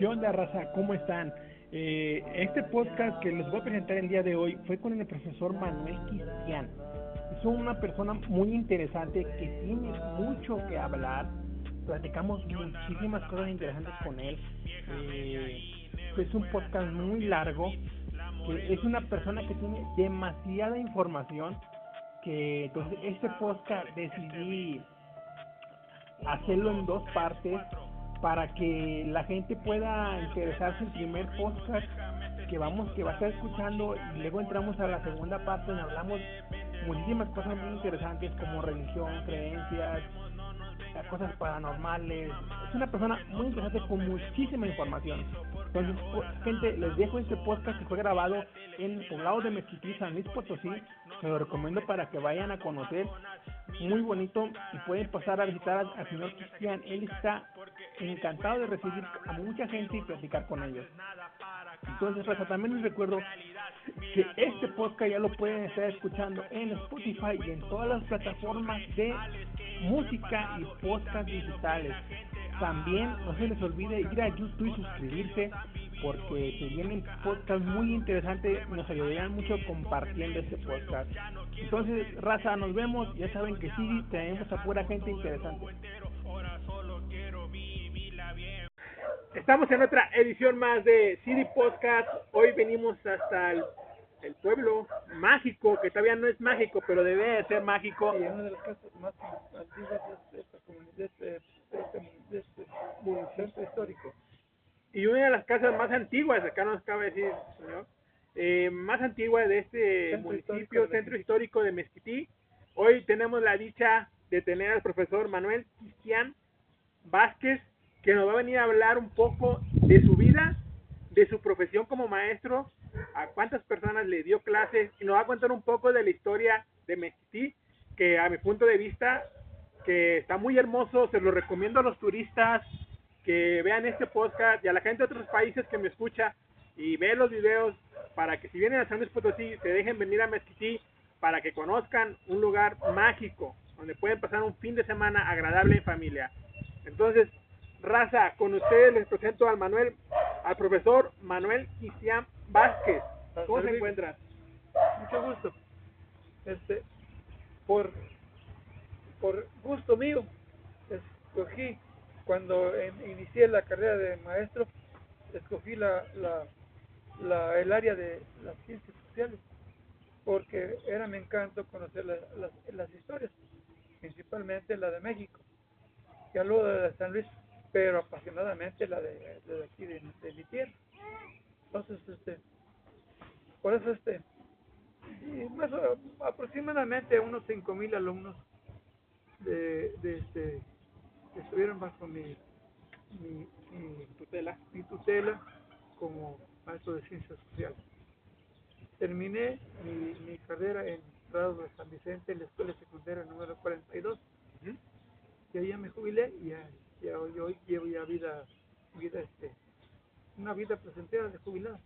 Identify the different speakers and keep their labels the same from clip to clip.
Speaker 1: ¿Qué onda, raza? ¿Cómo están? Eh, este podcast que les voy a presentar el día de hoy fue con el profesor Manuel Cristian. Es una persona muy interesante que tiene mucho que hablar. Platicamos muchísimas cosas interesantes con él. Eh, es un podcast muy largo. Que es una persona que tiene demasiada información. Que entonces este podcast decidí hacerlo en dos partes para que la gente pueda interesarse en el primer podcast que vamos que va a estar escuchando y luego entramos a la segunda parte donde hablamos muchísimas cosas muy interesantes como religión, creencias, cosas paranormales. Es una persona muy interesante con muchísima información. Entonces, gente, les dejo este podcast que fue grabado en Poblado de Mezquití, San Luis Potosí. Se lo recomiendo para que vayan a conocer. Muy bonito y pueden pasar a visitar al, señor Cristian. Él está encantado de recibir a mucha gente y platicar con ellos. Entonces, Raza, también les recuerdo que este podcast ya lo pueden estar escuchando en Spotify y en todas las plataformas de música y podcast digitales. También no se les olvide ir a YouTube y suscribirse porque se vienen podcasts muy interesantes, nos ayudarían mucho compartiendo este podcast. Entonces, raza, nos vemos, ya saben que sí, tenemos a pura gente interesante. Estamos en otra edición más de City Podcast. Hoy venimos hasta el, pueblo mágico, que todavía no es mágico, pero debe de ser mágico.
Speaker 2: Y una de las casas más antiguas de esta comunidad, de este, de este, centro histórico.
Speaker 1: Y una de las casas más antiguas, acá nos acaba de decir, señor, eh, más antigua de este municipio, centro histórico de Mezquití. Hoy tenemos la dicha de tener al profesor Manuel Cristian Vázquez, que nos va a venir a hablar un poco de su vida, de su profesión como maestro, a cuántas personas le dio clases y nos va a contar un poco de la historia de Mezquití, que a mi punto de vista, que está muy hermoso, se lo recomiendo a los turistas que vean este podcast y a la gente de otros países que me escucha y ve los videos para que si vienen a San Luis Potosí se dejen venir a Mezquití para que conozcan un lugar mágico donde pueden pasar un fin de semana agradable en familia. Entonces, Raza, con ustedes les presento al Manuel, al profesor Manuel Cristian Vázquez. ¿Cómo se encuentra?
Speaker 2: Mucho gusto. Este, por, por gusto mío, escogí, cuando inicié la carrera de maestro, escogí la, la, la, el área de las ciencias sociales, porque era mi encanto conocer las, las historias, principalmente la de México. Ya luego de San Luis pero apasionadamente la de, de aquí de, mi tierra. Entonces, este, por eso este, más, aproximadamente unos 5.000 alumnos de, de este, que estuvieron bajo mi, mi, tutela, mi tutela como maestro de ciencias sociales. Terminé mi, mi carrera en Prado de San Vicente, en la escuela secundaria número 42. Y ahí ya me jubilé y ya ya hoy, llevo ya vida, vida este, una vida presentera de jubilado.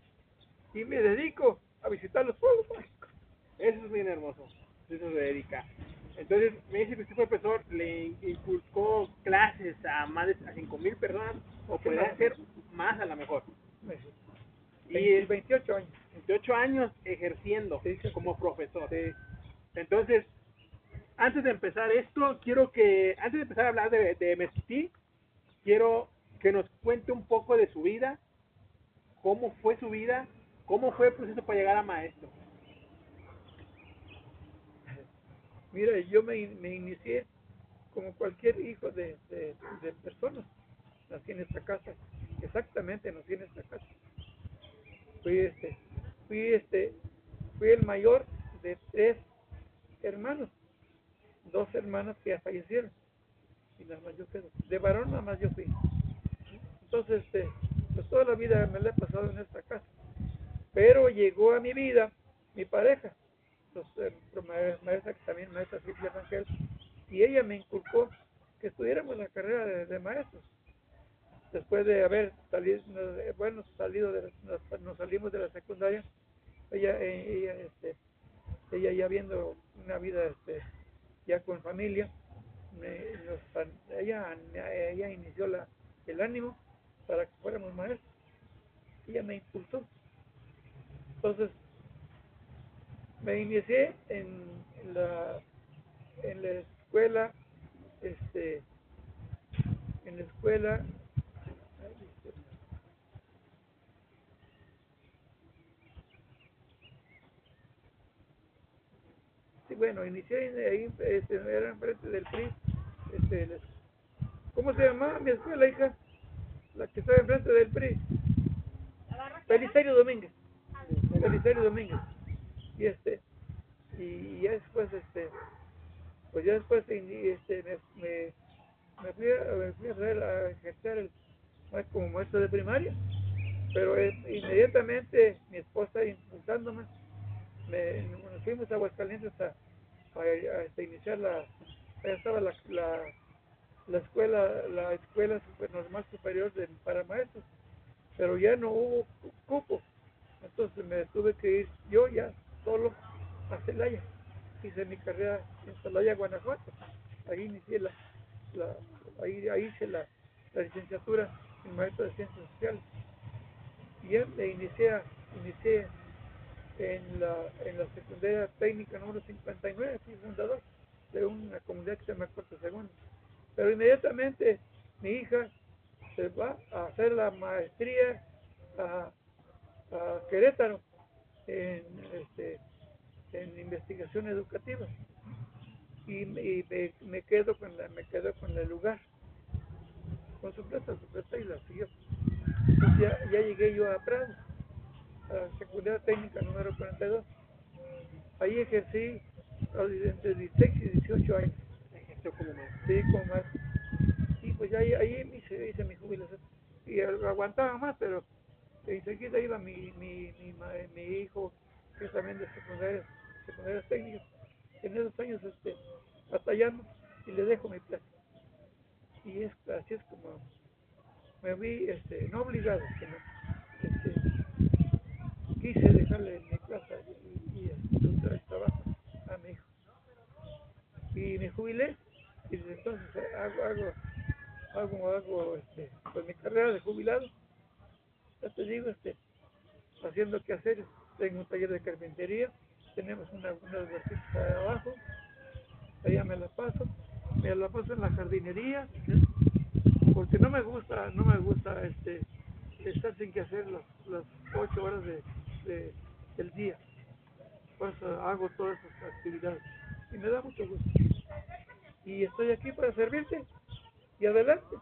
Speaker 2: Y me dedico a visitar los pueblos mágicos.
Speaker 1: Eso es bien hermoso. Eso se dedica. Entonces, me dice que usted fue profesor, le inculcó clases a más de 5 mil personas, o puede hacer más a lo mejor.
Speaker 2: Y 28 años.
Speaker 1: 28 años ejerciendo como profesor. Entonces, antes de empezar esto, quiero que, antes de empezar a hablar de, de quiero que nos cuente un poco de su vida, cómo fue su vida, cómo fue el proceso para llegar a maestro.
Speaker 2: Mira, yo me, inicié como cualquier hijo de, personas. Nací en esta casa, exactamente nací en esta casa. Fui este, fui este, fui el mayor de tres hermanos, dos hermanas que ya fallecieron nada más yo. De varón nada más yo fui. Entonces, este, pues toda la vida me la he pasado en esta casa. Pero llegó a mi vida mi pareja, entonces, eh, maestra, también maestra Silvia Rangel, y ella me inculcó que estudiáramos la carrera de, maestros. Después de haber salido, bueno, salido de, nos, salimos de la secundaria, ella, eh, ella, este, ella ya viendo una vida este, ya con familia, ella, ella inició la, el ánimo para que fuéramos maestros. Ella me impulsó. Entonces, me inicié en la, en la escuela, este, en la escuela, bueno, inicié ahí, este, era enfrente del PRI, este, ¿cómo se llamaba mi escuela, hija? La que estaba enfrente del PRI. Belisario Domínguez. Belisario Domínguez. Y este, y ya después, este, pues ya después este, me, me, me fui, a, me fui a, a ejercer el, como maestro de primaria. Pero eh, inmediatamente mi esposa impulsándome, me, nos fuimos a Aguascalientes a, a, a, a iniciar la, ya estaba la, la, la escuela, la escuela super, normal superior de, para maestros, pero ya no hubo cupo, entonces me tuve que ir yo ya solo a Celaya, hice mi carrera en Celaya, Guanajuato, ahí inicié la, la ahí, ahí hice la, la licenciatura en maestro de ciencias sociales. Y ya me inicié, inicié en la, en la secundaria técnica número 59, fui fundador de una comunidad que se llama Corte Segundo. Pero inmediatamente mi hija se va a hacer la maestría a, Querétaro en, este, en investigación educativa y, y me, me, quedo con la, me quedo con el lugar con su plata, su plata y la siguió. Ya, ya llegué yo a Prado, secundaria técnica número 42. Ahí ejercí entre 16 y 18 años.
Speaker 3: Ejerció como maestro.
Speaker 2: Sí, como maestro. Y pues ahí, ahí hice, hice mi jubilación. Y aguantaba más, pero enseguida iba mi, mi, mi, mi hijo, que es también de secundaria, secundaria técnica. En esos años este, batallando y le dejo mi plaza. Y es, así es como me vi, este, no obligado, sino quise dejarle mi plaza y, y, y el trabajo a mi hijo. Y me jubilé y desde entonces hago, hago, hago, hago este, pues mi carrera de jubilado. Ya te digo, este, haciendo que hacer, tengo un taller de carpintería, tenemos una, unas huertitas abajo, allá me la paso, me la paso en la jardinería, porque no me gusta, no me gusta este estar sin que hacer las, las ocho horas de, de, del día hago todas esas actividades y me da mucho gusto. Y estoy aquí para servirte y adelante.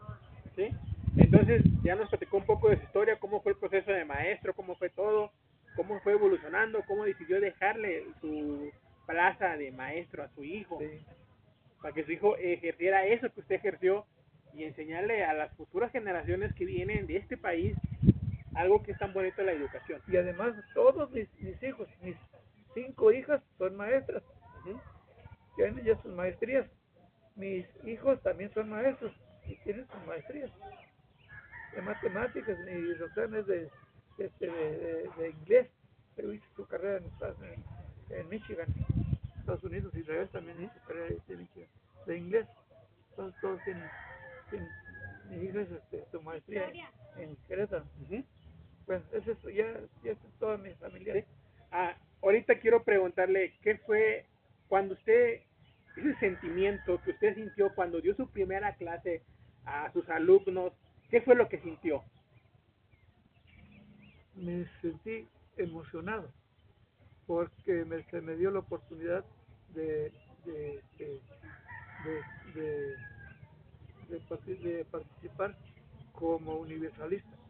Speaker 3: ¿Sí? Entonces ya nos platicó un poco de su historia, cómo fue el proceso de maestro, cómo fue todo, cómo fue evolucionando, cómo decidió dejarle su plaza de maestro a su hijo,
Speaker 2: sí.
Speaker 3: para que su hijo ejerciera eso que usted ejerció y enseñarle a las futuras generaciones que vienen de este país algo que es tan bonito la educación.
Speaker 2: Y además todos mis, mis hijos, mis cinco hijas son maestras, uh -huh. tienen ya sus maestrías. Mis hijos también son maestros y tienen sus maestrías de matemáticas. Mi Roxana es de, este, de, de, de, inglés, pero hizo su carrera en, en, en, Michigan, Estados Unidos, Israel también hizo su carrera de Michigan, de inglés. Todos, todos tienen, tienen mi hija es este, su maestría en Querétaro. Uh -huh. Pues eso es, ya, ya es toda mi familia.
Speaker 3: ¿Sí? Ah, ahorita quiero preguntarle qué fue cuando usted, ese sentimiento que usted sintió cuando dio su primera clase a sus alumnos, ¿qué fue lo que sintió?
Speaker 2: Me sentí emocionado porque me, se me dio la oportunidad de, de, de, de, de participar como universalista.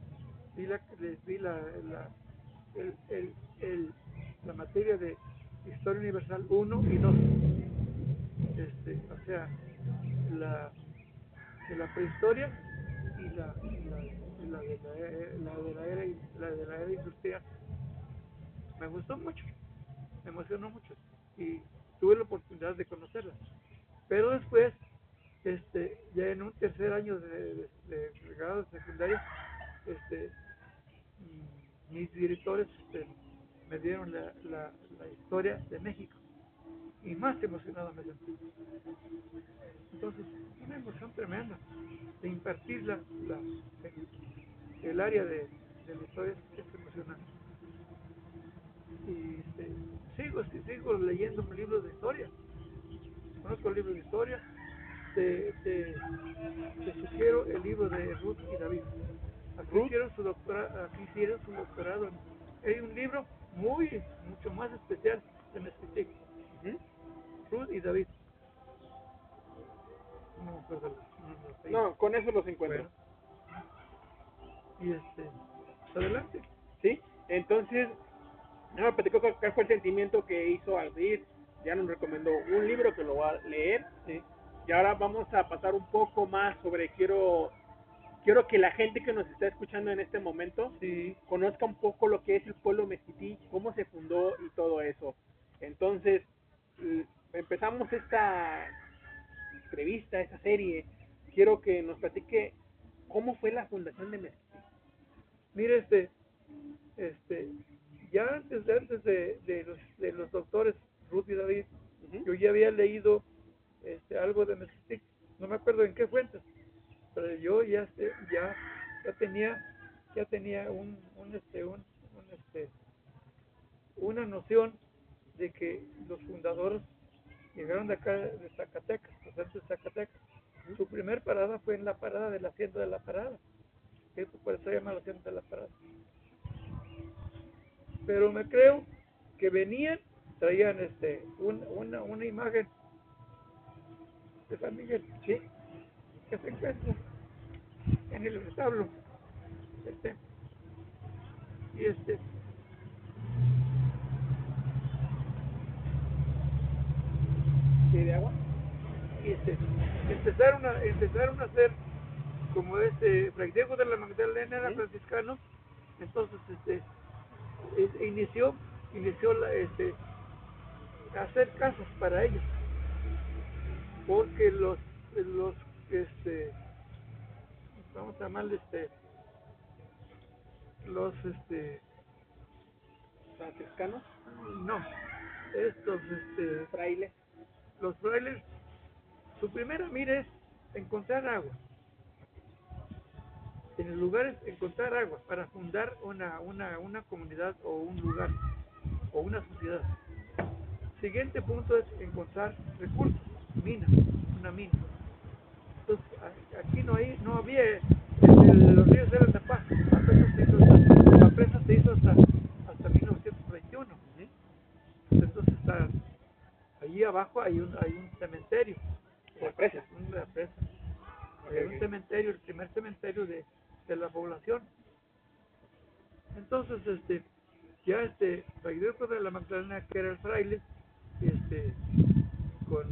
Speaker 2: Vi la, vi la, la, el, el, el la materia de Historia Universal 1 y 2. Este, o sea, la de la prehistoria y la, la, la, de, la, de la, era, la de la era industrial. Me gustó mucho, me emocionó mucho y tuve la oportunidad de conocerla. Pero después, este, ya en un tercer año de, de, de, de grado secundario, este, mis directores este, me dieron la, la, la, historia de México y más emocionado me sentí. Entonces, una emoción tremenda de impartir la, la, el área de, la historia es emocionante. Y este, sigo, sigo leyendo libros de historia. Conozco libros de historia. Te, te sugiero el libro de Ruth y David. Aquí hicieron su doctorado, aquí hicieron su doctorado. Hay un libro muy, mucho más especial de Mesquitic. Ruth y David.
Speaker 3: No, no, con eso los encuentro.
Speaker 2: Y este, adelante.
Speaker 3: Sí, entonces, no me platicó cuál fue el sentimiento que hizo al ir. Ya nos recomendó un libro que lo va a leer.
Speaker 2: Sí.
Speaker 3: Y ahora vamos a pasar un poco más sobre quiero quiero que la gente que nos está escuchando en este momento
Speaker 2: sí.
Speaker 3: conozca un poco lo que es el pueblo mezquití, cómo se fundó y todo eso. Entonces, empezamos esta entrevista, esta serie. Quiero que nos platique cómo fue la fundación de Mezquití.
Speaker 2: Mire, este, este, ya antes de, antes de, de, los, de los doctores Ruth y David, yo ya había leído este, algo de Mezquití. No me acuerdo en qué fuentes yo ya ya ya tenía ya tenía un, un este un, un, este una noción de que los fundadores llegaron de acá de Zacatecas, de Zacatecas. Su primer parada fue en la parada de la hacienda de la parada. por eso se llama la hacienda de la parada. Pero me creo que venían, traían este un, una, una imagen de San Miguel, ¿sí? que se encuentra en el establo. Este, y este.
Speaker 3: de agua?
Speaker 2: Y este, empezaron a, empezaron a hacer como este Fray Diego de la Magdalena era franciscano, entonces este inició, inició la, este hacer casas para ellos porque los los este vamos a llamarle este los este
Speaker 3: franciscanos
Speaker 2: no estos este
Speaker 3: frailes.
Speaker 2: los frailes su primera mira es encontrar agua. En el lugar es encontrar agua para fundar una, una, una comunidad o un lugar o una sociedad. Siguiente punto es encontrar recursos minas una mina aquí no, hay, no había, los ríos eran de paz. La presa se hizo hasta, la presa se hizo hasta, hasta 1921. Entonces, está, allí abajo hay un, hay un cementerio.
Speaker 3: La presa.
Speaker 2: Una presa. Hay un cementerio, el primer cementerio de, de la población. Entonces, este, ya este, Fray de la Magdalena, que era el fraile, este, con,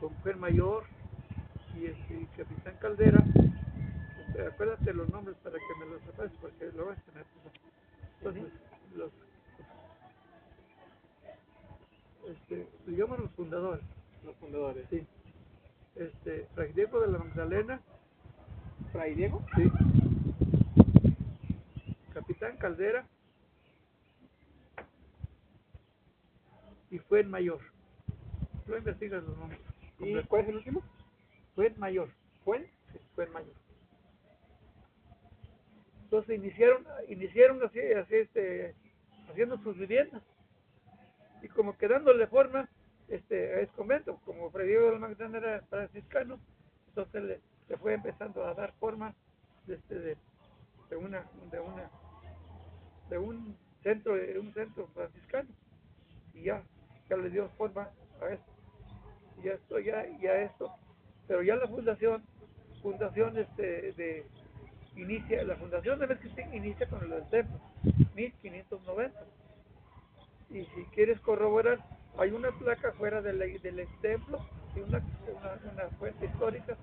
Speaker 2: con mujer mayor, y este capitán Caldera, este, acuérdate los nombres para que me los sepas porque lo vas a tener. Entonces, los, este, digamos los fundadores.
Speaker 3: Los fundadores.
Speaker 2: Sí. Este, Fray Diego de la Magdalena.
Speaker 3: ¿Fray Diego?
Speaker 2: Sí. Capitán Caldera. Y fue el mayor. Lo investigas los nombres.
Speaker 3: ¿Y cuál es el último?
Speaker 2: Fue el mayor.
Speaker 3: ¿Fue?
Speaker 2: Sí, fue el mayor. Entonces iniciaron, iniciaron así, así este, haciendo sus viviendas. Y como que dándole forma este, a ese convento, como Fray Diego del Magdalena era franciscano, entonces le, le, fue empezando a dar forma de, este, de, de, una, de una de un centro de un centro franciscano y ya ya le dio forma a esto y ya esto ya ya esto pero ya la fundación, fundación este, de, inicia, la fundación de Mezquitín inicia con el del templo, 1590. Y si quieres corroborar, hay una placa fuera del, del templo y una, una, fuente histórica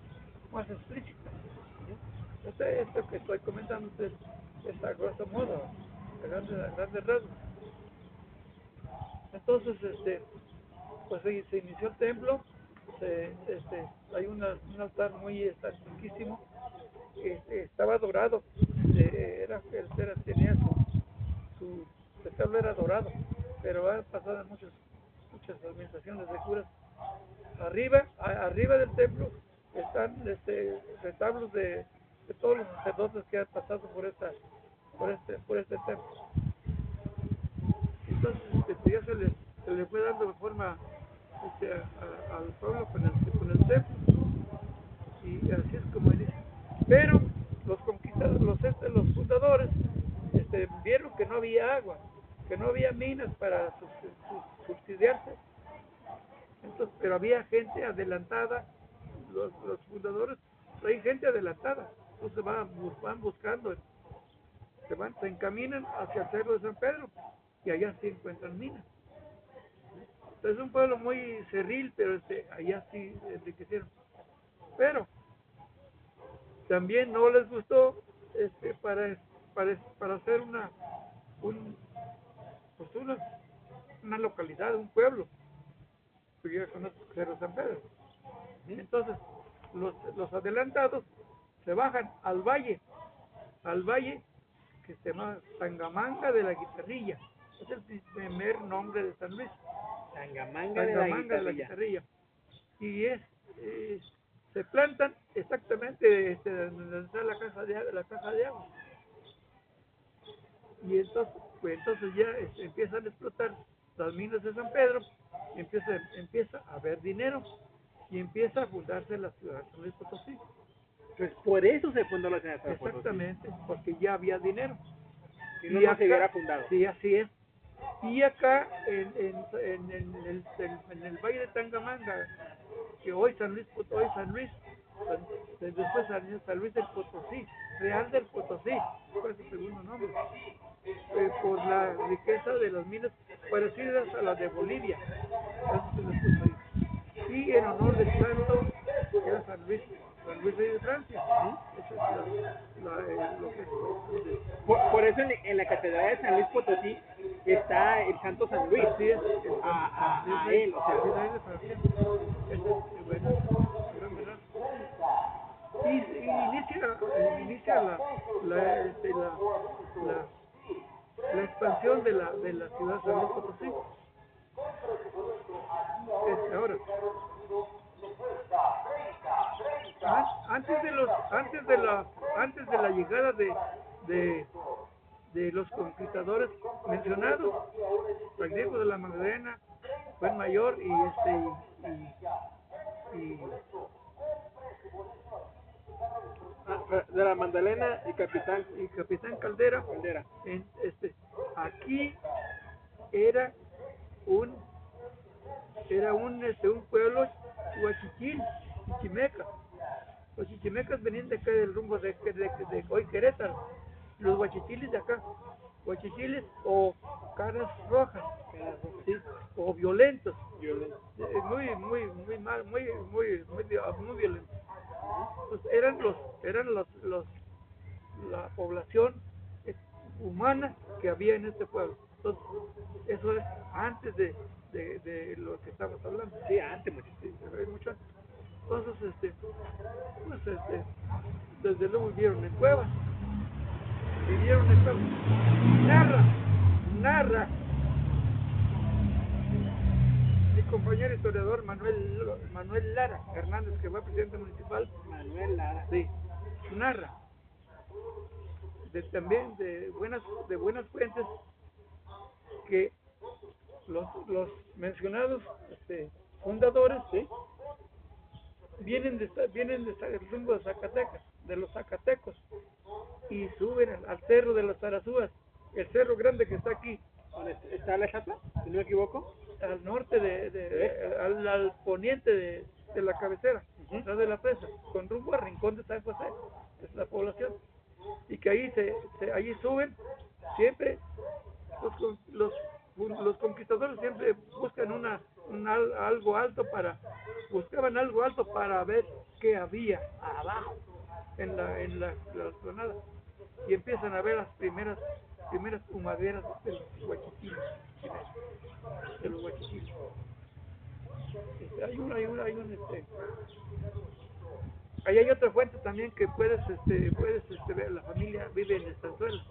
Speaker 2: más explícita. Este, esto que estoy comentando es, es a grosso modo, a grandes, rasgos. Entonces, este, pues se inició el templo, este, hay un altar muy antiquísimo, este, estaba dorado, eh, era, era, tenía su, su era dorado, pero ha pasado muchas, muchas administraciones de curas. Arriba, arriba del templo están este, retablos de, todos los sacerdotes que han pasado por esta por este por este tema entonces este, ya se le, se le fue dando forma al pueblo con el con el templo y así es como dice. Pero los conquistadores los este, los fundadores este, vieron que no había agua que no había minas para subsidiarse. Entonces, pero había gente adelantada, los, los fundadores, hay gente adelantada, entonces van, van buscando, se van, se encaminan hacia el cerro de San Pedro y allá sí encuentran minas. Es un pueblo muy cerril, pero este, allá sí enriquecieron. Pero también no les gustó este, para, para, para hacer una, un, pues una, una localidad, un pueblo porque ya conoce Cerro San Pedro. Entonces, los, los adelantados se bajan al valle, al valle que se llama Tangamanga de la Guitarrilla. Es el primer nombre de San Luis.
Speaker 3: Tangamanga de la
Speaker 2: de la
Speaker 3: guitarrilla.
Speaker 2: Y es, eh, se plantan exactamente este, donde está la caja de, la caja de agua. Y entonces, pues entonces ya este, empiezan a explotar las minas de San Pedro, empieza, empieza a haber dinero y empieza a fundarse la ciudad de Potosí.
Speaker 3: Pues por eso se fundó la ciudad de Potosí.
Speaker 2: Exactamente, porque ya había dinero.
Speaker 3: Si no,
Speaker 2: Y
Speaker 3: no se hubiera fundado.
Speaker 2: Sí, así es. Y acá, en, en, en, en el, en, el Valle de Tangamanga, que hoy San Luis, hoy San Luis, después San, San Luis del Potosí, Real del Potosí, fue su segundo nombre, eh, por la riqueza de las minas parecidas a las de Bolivia. Y en honor del santo, era San Luis, San Luis de Francia. Esa es la, la, eh, lo que es,
Speaker 3: Por, por eso en, en la catedral de San Luis Potosí está el Santo San Luis.
Speaker 2: Así es.
Speaker 3: A, a, a él, o sea,
Speaker 2: y, y inicia, inicia la, la, este, la, la, la expansión de la, de la ciudad de San Luis Potosí. Este, ahora, antes de los, antes de la, antes de la llegada de, de, de los conquistadores mencionados, Diego de la Magdalena fue el mayor y este y, y, y
Speaker 3: de la Magdalena y Capitán
Speaker 2: y Capitán Caldera,
Speaker 3: Caldera.
Speaker 2: en, este, aquí era un era un este un pueblo huachichil, chichimeca. Los chichimecas venían de acá del rumbo de, de, de, de hoy Querétaro. Los huachichiles de acá, huachichiles o caras rojas, ¿sí? o violentos,
Speaker 3: Violento.
Speaker 2: eh, muy muy muy mal, muy muy muy, vi- muy violentos. Pues eran los eran los los la población eh, humana que había en este pueblo. Entonces, eso es antes de, de, de lo que estamos hablando.
Speaker 3: Sí, antes, mucho.
Speaker 2: Mucho antes. Entonces, este, pues, este, desde luego vivieron en cuevas. Vivieron en cuevas. Narra, narra. Mi compañero historiador Manuel Manuel Lara Hernández, que fue presidente municipal,
Speaker 3: Manuel Lara.
Speaker 2: Sí, narra. De, también de buenas de buenas fuentes que los, los mencionados este, fundadores ¿sí? Vienen de vienen de rumbo de Zacatecas, de los Zacatecos y suben al, cerro de las Tarazúas, el cerro grande que está aquí
Speaker 3: ¿Dónde está la estatua? Si no me equivoco.
Speaker 2: al norte de, de- al, al poniente de, de la cabecera, atrás de la presa, con rumbo a Rincón de San José, es la población, y que ahí se, se allí suben siempre los, los los conquistadores siempre buscan una un al- algo alto para buscaban algo alto para ver qué había abajo en la en la, la y empiezan a ver las primeras primeras humaderas de los huachichiles de los hay una hay una hay un este ahí hay otra fuente también que puedes este puedes este ver la familia vive en Estanzuela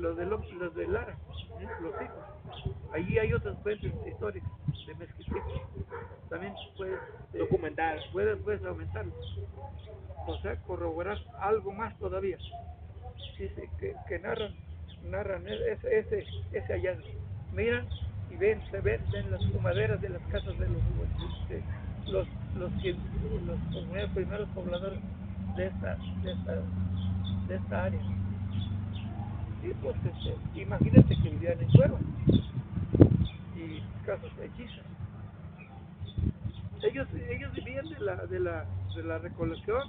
Speaker 2: los de López, los de Lara los hijos allí hay otras fuentes históricas de Mezquitic también puedes eh,
Speaker 1: Documentar.
Speaker 2: puedes, puedes aumentarlo. O sea, corroborar algo más todavía. Dice que, que narran, narran e- ese, ese, ese hallazgo. Miran y ven, se ven, ven las fumaderas de las casas de los, de los, los, los primeros, primeros pobladores de esta, de esta, de esta área. Y pues, este, imagínate que vivían en cuevas y casas hechizas. Ellos, ellos vivían de la, de la, de la recolección.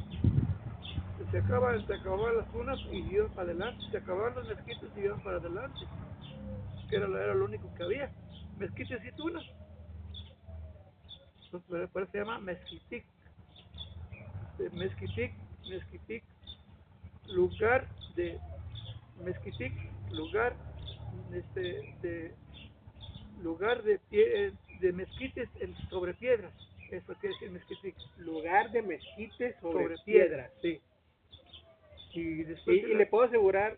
Speaker 2: Se acaban, se acababan las tunas y iban para adelante. Se acababan los mezquites y iban para adelante. Que era, era lo único que había. Mezquites y tunas. Entonces, por- por eso se llama mezquitic. De Mezquitic, mezquitic, lugar de mezquitic, lugar este, de lugar de pie, de mezquites en- sobre piedras. Eso quiere decir mezquitic.
Speaker 1: Lugar de mezquites sobre,
Speaker 2: Sobre
Speaker 1: piedras.
Speaker 2: piedras, sí. Y
Speaker 1: Y, y le puedo asegurar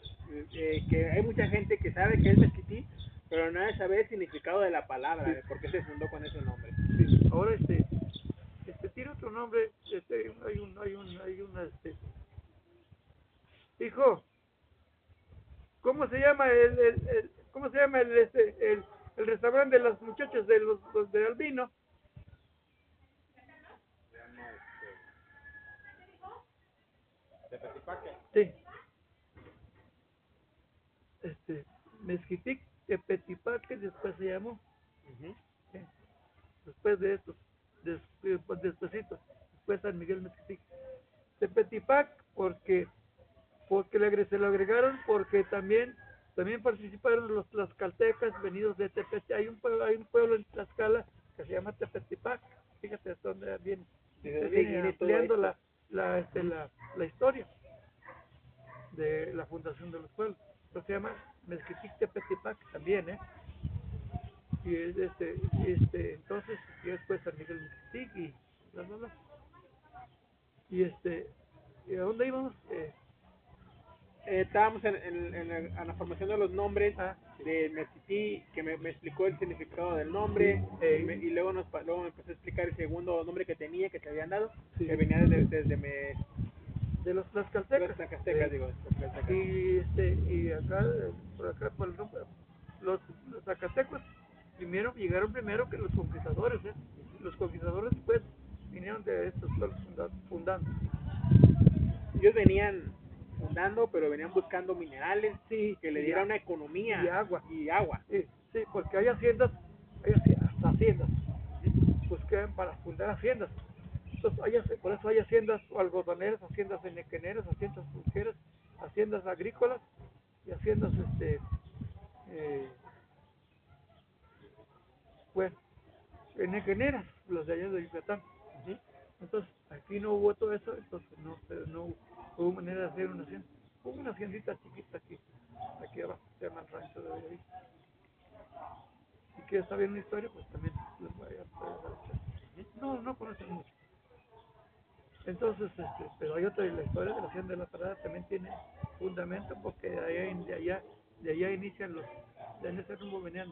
Speaker 1: eh, que hay mucha gente que sabe que es mezquití, pero nadie sabe el significado de la palabra, de por qué se fundó con ese nombre.
Speaker 2: Sí, ahora este este tiene otro nombre este hay un hay un hay una este hijo cómo se llama el, el, el- cómo se llama el este el, el restaurante de las muchachas de los, los de albino sí este mezquitic Tepetipaque después se llamó
Speaker 1: Ujú.
Speaker 2: Sí. después de estos, des- después despuesito, después San Miguel Mezquitic. Tepetipac porque porque le agre- se lo agregaron porque también también participaron los tlaxcaltecas venidos de Tepeti. Hay un pueblo, hay un pueblo en Tlaxcala que se llama Tepetipac. Fíjate hasta dónde viene.
Speaker 1: ¿De
Speaker 2: Se
Speaker 1: dónde
Speaker 2: viene
Speaker 1: viene todo
Speaker 2: ampliando
Speaker 1: esto?
Speaker 2: la, la, este, la, la historia de la fundación de los pueblos. Entonces se llama Mezquitic Tepetipac también, ¿eh? y es este, este entonces y después San Miguel Mixtic y bla bla bla y este ¿y a dónde íbamos? Eh,
Speaker 1: Eh, estábamos en, en- en la formación de los nombres
Speaker 2: ah,
Speaker 1: de Mezquití, que me, me explicó el significado del nombre,
Speaker 2: Sí.
Speaker 1: y, me- y luego, nos, luego me empezó a explicar el segundo nombre que tenía, que te habían dado,
Speaker 2: Sí.
Speaker 1: que venía desde, desde me,
Speaker 2: de los tlaxcaltecas
Speaker 1: los
Speaker 2: Eh,
Speaker 1: digo. los
Speaker 2: y este y acá eh, por acá por el rumbo, los, los zacatecos primero llegaron primero que los conquistadores ¿eh? los conquistadores después vinieron de estos pueblos funda- fundando
Speaker 1: Ellos venían fundando, pero venían buscando minerales
Speaker 2: sí
Speaker 1: que le
Speaker 2: y
Speaker 1: dieran
Speaker 2: a-
Speaker 1: una economía
Speaker 2: y agua.
Speaker 1: y agua.
Speaker 2: Sí, sí, porque hay haciendas, hay hasta haciendas, pues para fundar haciendas. Entonces, hay, por eso hay haciendas algodoneras, haciendas enequeneras, haciendas pulqueras, haciendas agrícolas y haciendas, este, eh, bueno, enequeneras, las de allá de Yucatán. Entonces, aquí no hubo todo eso, entonces no, no hubo manera de hacer una hacienda. Hubo una haciendita chiquita aquí, aquí abajo, se llama el rancho de ahí. Si quieres saber una historia, pues también les voy a poder No, no conocen mucho. Entonces, este, pero hay otra, la historia de la hacienda de la parada también tiene fundamento porque de allá, de allá, de allá inician los, de ese rumbo venían,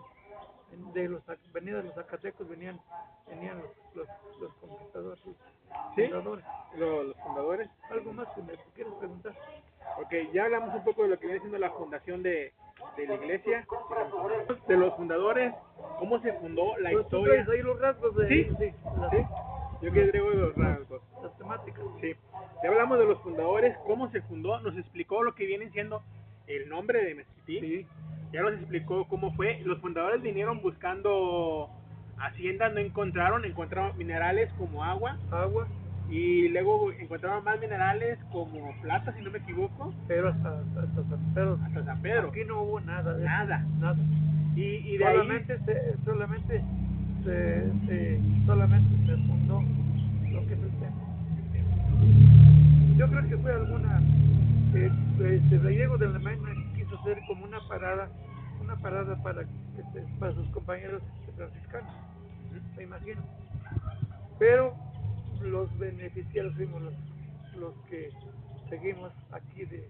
Speaker 2: de los, venidas de los zacatecos venían, venían los, los, los conquistadores
Speaker 1: ¿Sí?
Speaker 2: fundadores.
Speaker 1: Los, los fundadores.
Speaker 2: Algo más que me quieres preguntar.
Speaker 1: Ok, ya hablamos un poco de lo que viene siendo la fundación de, de la iglesia, de los fundadores, cómo se fundó la
Speaker 2: Pues
Speaker 1: historia.
Speaker 2: ahí los rasgos de
Speaker 1: Sí,
Speaker 2: las,
Speaker 1: ¿sí? Yo que traigo los rasgos.
Speaker 2: las temáticas.
Speaker 1: Sí. Ya hablamos de los fundadores, cómo se fundó, nos explicó lo que viene siendo el nombre de Mezquití.
Speaker 2: Sí,
Speaker 1: Ya nos explicó cómo fue. Los fundadores vinieron buscando haciendas, no encontraron, encontraron minerales como agua
Speaker 2: agua,
Speaker 1: y luego encontraron más minerales como plata, si no me equivoco,
Speaker 2: pero hasta, hasta, San Pedro.
Speaker 1: hasta San Pedro.
Speaker 2: Aquí no hubo nada de eso,
Speaker 1: Nada.
Speaker 2: nada.
Speaker 1: Y, y de ahí
Speaker 2: solamente se, solamente se, se- solamente se fundó lo que templo. Yo creo que fue alguna eh, Diego de la Mañana hacer como una parada, una parada para este, para sus compañeros franciscanos, me imagino. Pero los beneficiarios fuimos los, los que seguimos aquí de,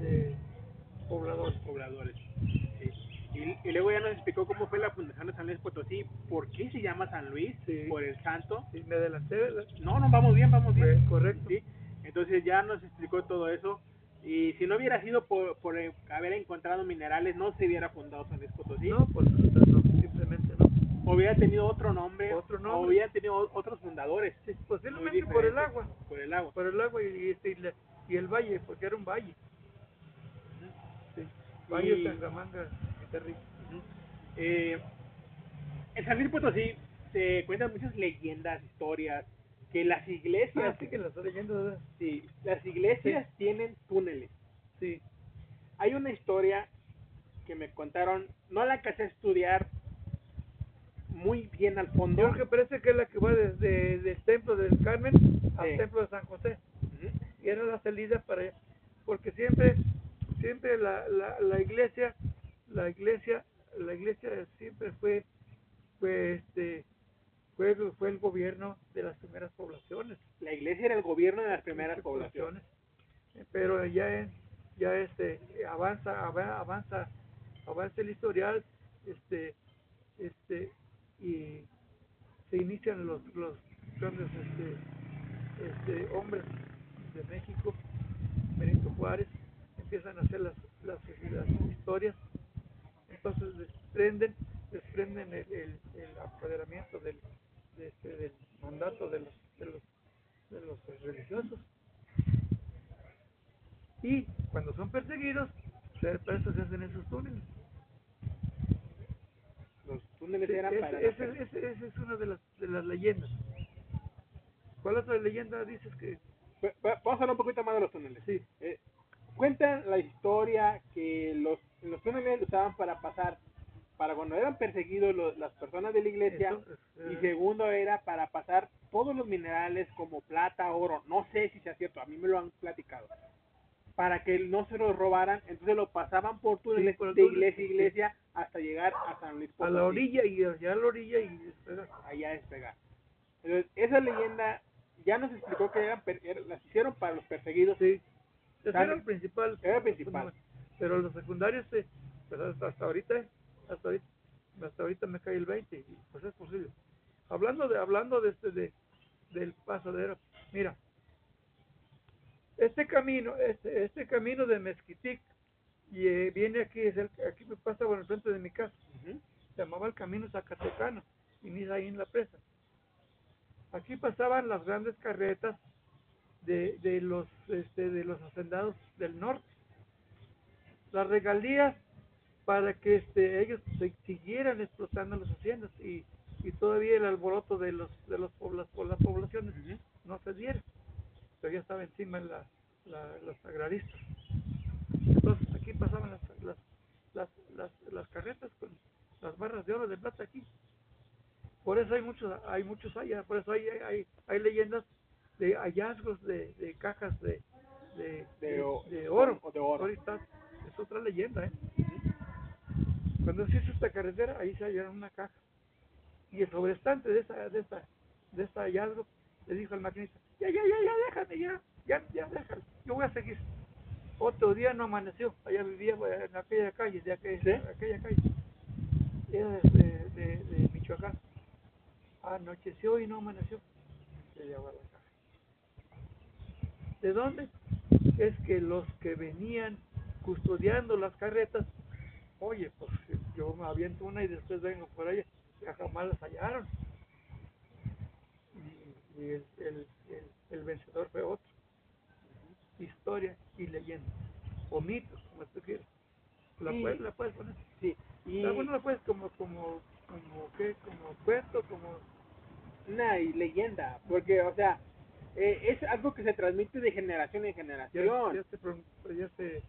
Speaker 2: de pobladores.
Speaker 1: pobladores. Sí. Y, y luego ya nos explicó cómo fue la fundación de San Luis Potosí, por qué se llama San Luis,
Speaker 2: Sí.
Speaker 1: por el santo.
Speaker 2: Sí, me adelanté, ¿verdad?
Speaker 1: No, no, vamos bien, vamos bien.
Speaker 2: Correcto.
Speaker 1: Entonces ya nos explicó todo eso. Y si no hubiera sido por, por haber encontrado minerales, no se hubiera fundado San Luis Potosí.
Speaker 2: No, pues no, simplemente no.
Speaker 1: Hubiera tenido otro nombre,
Speaker 2: Otro
Speaker 1: o
Speaker 2: nombre.
Speaker 1: hubiera tenido o- otros fundadores.
Speaker 2: Sí, posiblemente por el agua,
Speaker 1: Por el agua.
Speaker 2: por el agua y, este, y la- y el valle, porque era un valle. Sí. Valle
Speaker 1: Y-
Speaker 2: Tangamanga, Guitarri.
Speaker 1: Ujú. Eh, en San Luis Potosí se cuentan muchas leyendas, historias, que las iglesias,
Speaker 2: Así que las leyendas, ¿verdad?
Speaker 1: sí, las iglesias tienen túneles.
Speaker 2: sí,
Speaker 1: Hay una historia que me contaron, no la alcancé a estudiar muy bien al fondo.
Speaker 2: creo que parece que es la que va desde del templo del Carmen al
Speaker 1: Sí.
Speaker 2: templo de San José. Y era la salida para allá porque siempre siempre la, la, la iglesia la iglesia la iglesia siempre fue fue este fue, fue el gobierno de las primeras poblaciones.
Speaker 1: La iglesia era el gobierno de las primeras poblaciones.
Speaker 2: Pero ya ya este avanza ava- avanza avanza el historial este este y se inician los los grandes este, este hombres de México Benito Juárez empiezan a hacer las las, las historias. Entonces desprenden desprenden el, el, el apoderamiento del de este, del mandato de los de los de los religiosos y cuando son perseguidos, se- para eso se hacen esos túneles.
Speaker 1: Los túneles eran para...
Speaker 2: esa es una de las, de las leyendas. ¿Cuál otra leyenda dices que
Speaker 1: Va- va- Vamos a hablar un poquito más de los túneles.
Speaker 2: sí?
Speaker 1: Eh, cuentan la historia que los, los túneles usaban para pasar, para cuando eran perseguidos los- las personas de la iglesia,
Speaker 2: Entonces,
Speaker 1: y
Speaker 2: eh,
Speaker 1: segundo era para pasar todos los minerales como plata, oro, no sé si sea cierto, a mí me lo han platicado, para que no se los robaran, entonces lo pasaban por túneles de iglesia a iglesia hasta llegar a San Luis
Speaker 2: a
Speaker 1: Potosí.
Speaker 2: la orilla y allá a la orilla y espera,
Speaker 1: allá despegar. Entonces, esa leyenda ya nos explicó que eran era- las hicieron para los perseguidos.
Speaker 2: sí. Ese era el principal.
Speaker 1: Era el principal.
Speaker 2: Pero los secundarios, sí, pues hasta, hasta ahorita, hasta ahorita, hasta ahorita me cae el 20, y pues es posible. Hablando de, hablando de este, de, del pasadero, mira, este camino, este, este camino de Mezquitic, y eh, viene aquí, es el, aquí me pasa por el frente de mi casa, se llamaba el camino Zacatecano, inicia ahí en la presa. Aquí pasaban las grandes carretas de, de los este, de los hacendados del norte. Las regalías para que este, ellos siguieran explotando las haciendas y, y todavía el alboroto de los de los poblas, por las poblaciones no se diera. Pero ya estaba encima la, la- los agraristas. Entonces aquí pasaban las, las, las, las, las carretas con las barras de oro de plata aquí. Por eso hay muchos, hay muchos allá, por eso hay, hay, hay leyendas de hallazgos de, de cajas de, de,
Speaker 1: De,
Speaker 2: de oro.
Speaker 1: de oro.
Speaker 2: Ahorita es otra leyenda, ¿eh? Cuando se hizo esta carretera, ahí se hallaron una caja. Y el sobrestante de esa, de esa, de esta hallazgo le dijo al maquinista, ya, ya, ya, ya, déjame, ya, ya, ya, déjalo, yo voy a seguir. Otro día no amaneció, allá vivía en aquella calle, de aquella,
Speaker 1: ¿Sí?
Speaker 2: aquella calle. Era de, de, de- de Michoacán. Anocheció y no amaneció. Se llevó a la caja. ¿De dónde? Es que los que venían custodiando las carretas, oye, pues yo me aviento una y después vengo por allá, ya jamás las hallaron. Y, y el, el, el, el vencedor fue otro. Historia y leyenda. O mitos, como tú quieras. La,
Speaker 1: Sí.
Speaker 2: puedes, la puedes poner.
Speaker 1: Sí. Y
Speaker 2: La, bueno, la puedes como, como, como, ¿qué? Como cuento, como...
Speaker 1: una y leyenda, porque, o sea, eh, es algo que se transmite de generación en generación.
Speaker 2: se, ya se-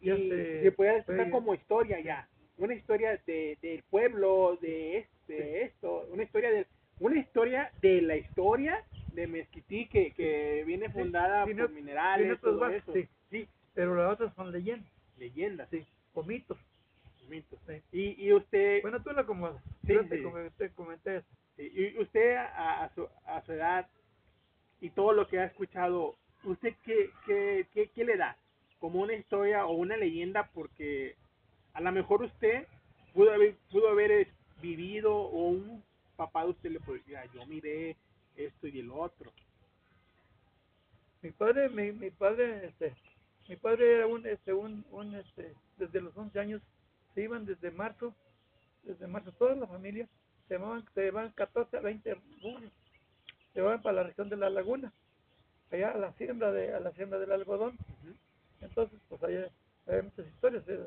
Speaker 2: se
Speaker 1: puede explicar
Speaker 2: oye.
Speaker 1: como historia ya. Una historia de, del pueblo, de, este, de esto, una historia de una historia de la historia de Mezquití que, que viene
Speaker 2: Sí,
Speaker 1: fundada
Speaker 2: tiene-
Speaker 1: por minerales, todo
Speaker 2: bases,
Speaker 1: eso.
Speaker 2: sí.
Speaker 1: sí,
Speaker 2: pero las otras son leyendas,
Speaker 1: leyendas,
Speaker 2: sí, o mitos.
Speaker 1: mitos.
Speaker 2: Sí.
Speaker 1: Y, y usted,
Speaker 2: Bueno, tú la acomodas.
Speaker 1: Sí,
Speaker 2: Yo te
Speaker 1: sí.
Speaker 2: comenté, comenté eso.
Speaker 1: y usted a, a su, a su edad y todo lo que ha escuchado, ¿usted qué, qué, qué, qué le da? ¿Como una historia o una leyenda? Porque a lo mejor usted pudo haber, pudo haber vivido o un papá de usted le decir, "Ah, yo miré esto y el otro.
Speaker 2: Mi padre, mi, mi padre, este, mi padre era un, este, un, un, este, desde los 11 años, se iban desde marzo, desde marzo, toda la familia, se llamaban, se llevaban 14 a 20 burros, se llevaban para la región de la laguna, allá a la siembra de, a la siembra del algodón. Entonces, pues allá hay muchas historias. eh.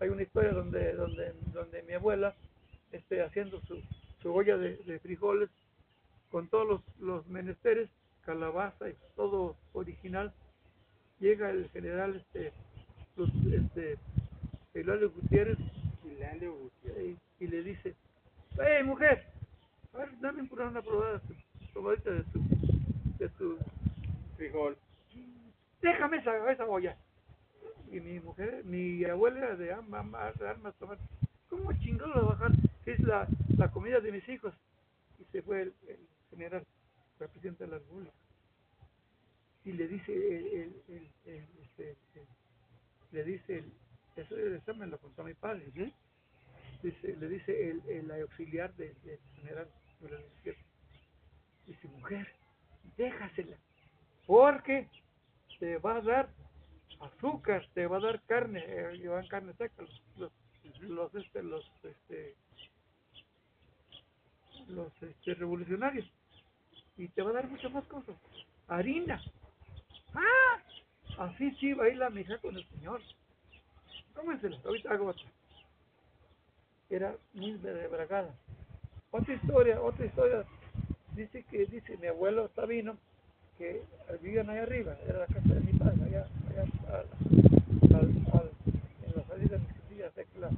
Speaker 2: Hay una historia donde, donde, donde mi abuela, este, haciendo su, su olla de, de frijoles, con todos los, los menesteres, calabaza y todo original, llega el general este, este, Hilario Gutiérrez y, y le dice, ¡Hey, mujer! A ver, dame una probada probadita de tu, de tu,
Speaker 1: Frijol.
Speaker 2: déjame esa, esa olla. Y mi mujer, mi abuela de armas, armas tomar, ¿cómo chingado la bajar? Es la, la comida de mis hijos. Y se fue el, el general, el presidente de la República. Y le dice el, el, el, el- este, el- le dice el, eso, eso me lo contó mi padre. Dice, le dice el, el auxiliar del general de izquierda. Dice, mujer, déjasela, porque te va a dar azúcar, te va a dar carne, eh, llevan carne seca, los, los, los, este, los, este, los este, revolucionarios, y te va a dar muchas más cosas, harina, ¡ah! Así sí va a ir la mija con el señor, cómensela, ahorita hago otra. Era muy bragada. Otra historia, otra historia, dice que, dice mi abuelo Sabino, que vivían ahí arriba, era la casa de mi padre, allá, allá al, al, al- en la salida de Mexicilla, de clase.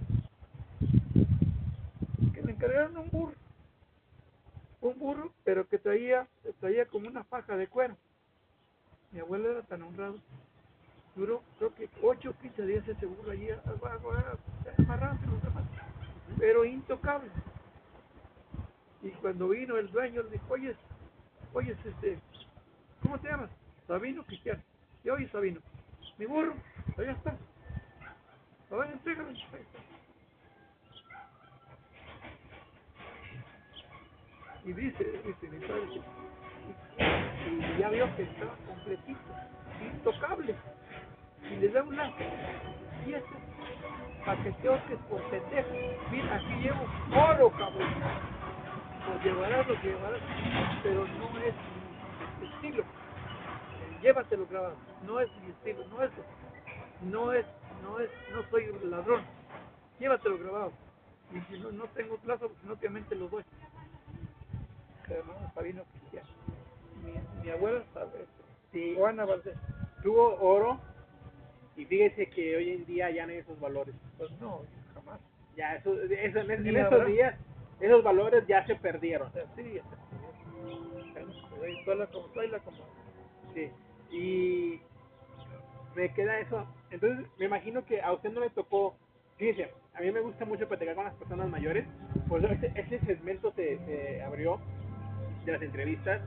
Speaker 2: Que le encargaron un burro, un burro, pero que traía, traía como una faja de cuero. Mi abuelo era tan honrado, duró creo que 8 o 15 días ese burro allí abajo, amarrado pero intocable. Y cuando vino el dueño le dijo, oye, oye, este, ¿Cómo te llamas? Sabino Cristiano. Y oye, Sabino, mi burro, allá está. A ver, entrégame. Y dice, dice mi padre, que- y, y ya vio que estaba completito, intocable. Y le da una fiesta para que te osques por pendejo. Mira, aquí llevo oro, cabrón. Pues llevarás lo que llevarás, pero no es estilo. Llévatelo grabado. No es mi estilo, no es, no es, no es, no soy un ladrón. Llévatelo grabado. Y si no, no tengo plazo, pues no obviamente lo doy. Hermano Sabino Cristiano. Mi, mi abuela sabe,
Speaker 1: Sí,
Speaker 2: Juana Valdés.
Speaker 1: tuvo oro y fíjese que hoy en día ya no hay esos valores.
Speaker 2: Pues no, jamás.
Speaker 1: Ya, eso, eso- en, en
Speaker 2: habrá.
Speaker 1: días, esos valores ya se perdieron.
Speaker 2: Sí, ya está. Ahí toda la como toda la como.
Speaker 1: Sí. Y me queda eso. Entonces, me imagino que a usted no le tocó. Fíjese, a mí me gusta mucho platicar con las personas mayores. Por eso ese, ese segmento se, se abrió de las entrevistas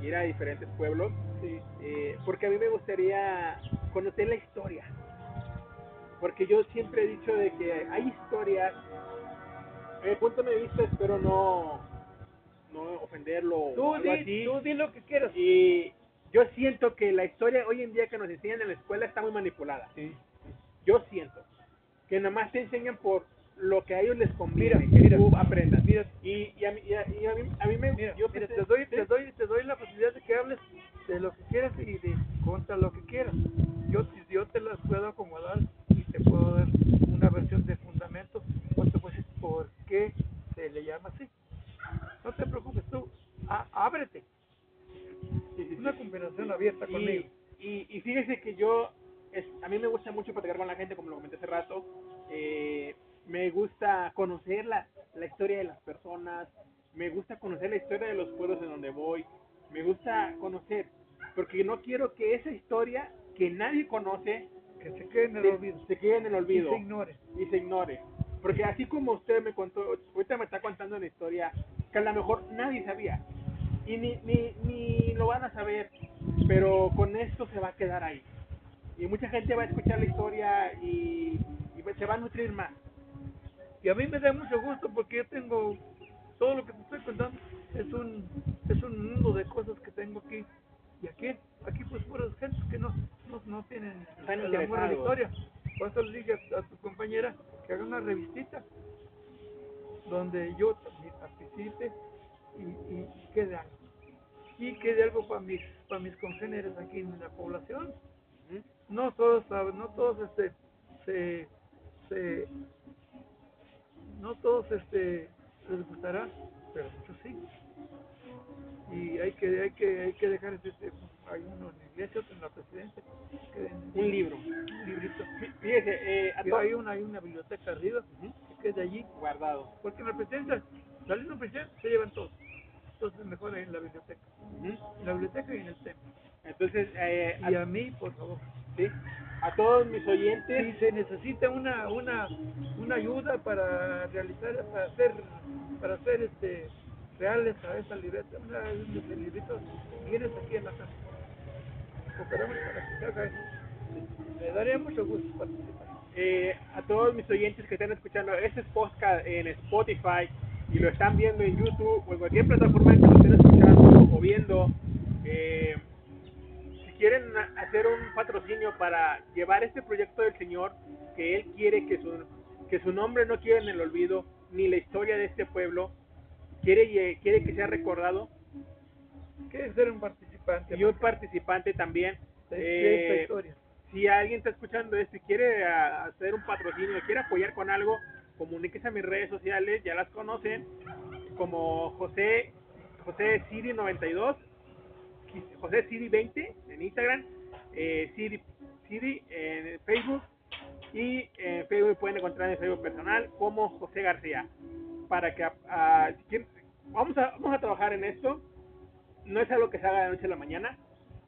Speaker 1: y ir a diferentes pueblos.
Speaker 2: Sí.
Speaker 1: eh, porque a mí me gustaría conocer la historia. Porque yo siempre he dicho de que hay historias, desde mi punto de vista, espero no, no ofenderlo o algo
Speaker 2: di,
Speaker 1: así.
Speaker 2: tú di lo que quieras.
Speaker 1: Y yo siento que la historia hoy en día que nos enseñan en la escuela está muy manipulada.
Speaker 2: Sí.
Speaker 1: Yo siento que nomás te enseñan por lo que a ellos les conviene,
Speaker 2: Mira,
Speaker 1: que
Speaker 2: mira.
Speaker 1: tú aprendas.
Speaker 2: Mira,
Speaker 1: Y, y, a, mí, y, a, y a mí, a mí me...
Speaker 2: Mira,
Speaker 1: yo pensé-
Speaker 2: te doy,
Speaker 1: sí,
Speaker 2: te doy, te doy la facilidad de que hables de lo que quieras y de contra lo que quieras. Yo, yo te las puedo acomodar y te puedo dar una versión de fundamento, puedo decir por qué se le llama así. No te preocupes tú, ábrete. Una conversación abierta conmigo.
Speaker 1: Y, y, fíjese que yo, es, a mí me gusta mucho platicar con la gente, como lo comenté hace rato. Eh, me gusta conocer la, la historia de las personas, me gusta conocer la historia de los pueblos en donde voy, me gusta conocer, porque no quiero que esa historia que nadie conoce
Speaker 2: Que se quede en el
Speaker 1: se,
Speaker 2: olvido.
Speaker 1: se quede en el
Speaker 2: Y
Speaker 1: olvido
Speaker 2: se ignore.
Speaker 1: y se ignore. Porque así como usted me contó, ahorita me está contando una historia que a lo mejor nadie sabía. Y ni, ni, ni lo van a saber, pero con esto se va a quedar ahí. Y mucha gente va a escuchar la historia y, y se va a nutrir más.
Speaker 2: Y a mí me da mucho gusto porque yo tengo todo lo que te estoy contando. Es un es un mundo de cosas que tengo aquí. Y aquí aquí pues puras gentes que no no, no tienen la historia por eso le dije a, a tu compañera que haga una revistita donde yo también participe y, y quede algo. Y quede algo para mis para mis congéneres aquí en la población. No todos saben, no todos este se, se no todos este les gustará pero muchos sí. Y hay que hay que hay que dejar este, este, hay uno en la iglesia otro en la presidencia que
Speaker 1: Un libro.
Speaker 2: un librito.
Speaker 1: Fí- Fíjese, eh, a
Speaker 2: hay una hay una biblioteca arriba
Speaker 1: Ujú.
Speaker 2: que quede allí
Speaker 1: guardado.
Speaker 2: porque en la presidencia saliendo del presidente se llevan todos. Entonces mejor ahí en la biblioteca. En la biblioteca y en el templo.
Speaker 1: Entonces, eh, a,
Speaker 2: y a mí por favor.
Speaker 1: Sí, a todos mis
Speaker 2: si
Speaker 1: oyentes,
Speaker 2: se necesita una una una ayuda para realizar para hacer para hacer este reales a esa libreta. Una ese librito vienes aquí en la casa para me daría mucho gusto participar.
Speaker 1: Eh, a todos mis oyentes que están escuchando este podcast en Spotify y lo están viendo en YouTube o en cualquier plataforma que lo estén escuchando o viendo, eh, si quieren hacer un patrocinio para llevar este proyecto del Señor, que Él quiere que su, que su nombre no quede en el olvido, ni la historia de este pueblo, quiere, quiere que sea recordado,
Speaker 2: que ser un participante
Speaker 1: y un participante también. eh,
Speaker 2: historia
Speaker 1: si alguien está escuchando esto y quiere a- hacer un patrocinio, quiere apoyar con algo, comuníquese a mis redes sociales, ya las conocen, como José José Siri 92, José Siri 20 en Instagram, eh, Siri, Siri en Facebook y en Facebook pueden encontrar en mi Facebook personal como José García. Para que si quieren- vamos a vamos a trabajar en esto. No es algo que se haga de noche a la mañana,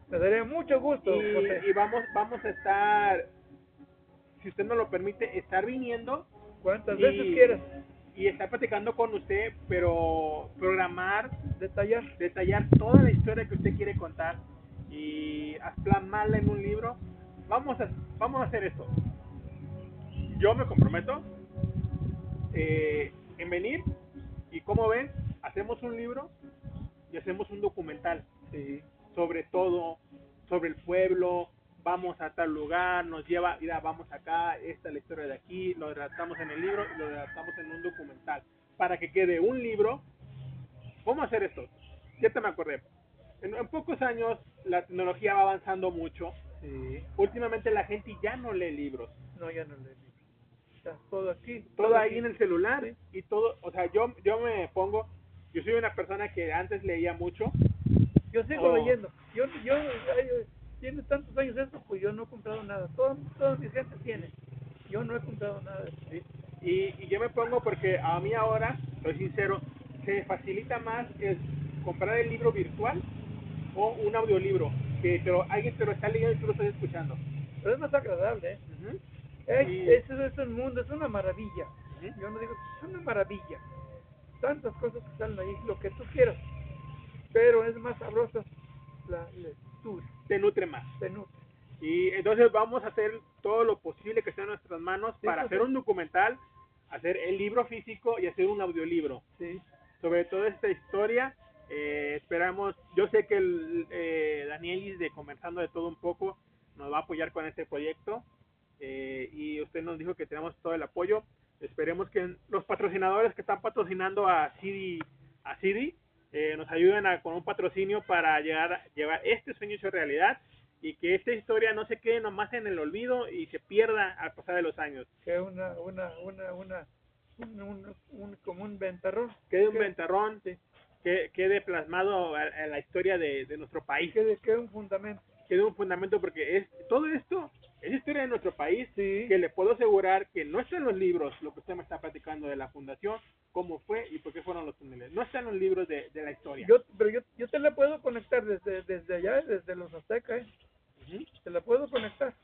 Speaker 2: me daría mucho gusto José.
Speaker 1: y, vamos vamos a estar si usted nos lo permite estar viniendo.
Speaker 2: Cuantas
Speaker 1: y-
Speaker 2: veces quieras.
Speaker 1: y estar platicando con usted pero programar
Speaker 2: detallar.
Speaker 1: detallar toda la historia que usted quiere contar y plasmarla en un libro. Vamos a vamos a hacer esto. Yo me comprometo eh, en venir y como ven hacemos un libro y hacemos un documental
Speaker 2: sí
Speaker 1: sobre todo, sobre el pueblo, vamos a tal lugar, nos lleva, mira, vamos acá, esta es la historia de aquí, lo redactamos en el libro y lo redactamos en un documental, para que quede un libro. ¿Cómo hacer esto? Ya te me acordé. En, en pocos años la tecnología va avanzando mucho.
Speaker 2: sí
Speaker 1: Últimamente la gente ya no lee libros.
Speaker 2: no ya no le digo está todo aquí
Speaker 1: Todo ahí
Speaker 2: aquí.
Speaker 1: en el celular
Speaker 2: Sí.
Speaker 1: y todo, o sea, yo, yo me pongo, yo soy una persona que antes leía mucho,
Speaker 2: Yo sigo
Speaker 1: Oh.
Speaker 2: leyendo. Yo, yo, tiene tantos años esto, pues yo no he comprado nada. Todo, toda mi gente tiene. Yo no he comprado nada. de eso.
Speaker 1: ¿sí? Y, y yo me pongo porque a mí ahora, soy sincero, se facilita más el comprar el libro virtual o un audiolibro, que pero alguien te lo está leyendo y tú lo estás escuchando.
Speaker 2: Pero es más agradable, ¿eh? Es, eso es un mundo, es una maravilla. Yo no digo, es una maravilla. Tantas cosas que salen ahí, lo que tú quieras. Pero es más sabrosa la lectura,
Speaker 1: Te nutre más.
Speaker 2: te nutre.
Speaker 1: Y entonces vamos a hacer todo lo posible que esté en nuestras manos
Speaker 2: Sí,
Speaker 1: para hacer un documental, hacer el libro físico y hacer un audiolibro.
Speaker 2: Sí.
Speaker 1: sobre toda esta historia. Eh, esperamos, yo sé que el, eh, Danielis de Conversando de Todo Un Poco nos va a apoyar con este proyecto eh, y usted nos dijo que tenemos todo el apoyo. Esperemos que los patrocinadores que están patrocinando a CD, a CD eh, nos ayuden a- con un patrocinio para llegar llevar este sueño hecho realidad y que esta historia no se quede nomás en el olvido y se pierda al pasar de los años.
Speaker 2: Que una, una, una, una, un, un, un- como un ventarrón.
Speaker 1: Quede un
Speaker 2: Que-
Speaker 1: ventarrón,
Speaker 2: Sí.
Speaker 1: que quede plasmado en la historia de, de nuestro país.
Speaker 2: Que, que un fundamento.
Speaker 1: quede un fundamento porque es todo esto es historia de nuestro país
Speaker 2: Sí.
Speaker 1: que le puedo asegurar que no está en los libros lo que usted me está platicando de la fundación cómo fue y por qué fueron los túneles no está en los libros de, de la historia
Speaker 2: Yo, pero yo, yo te la puedo conectar desde, desde allá, desde los aztecas, ¿eh? Te la puedo conectar.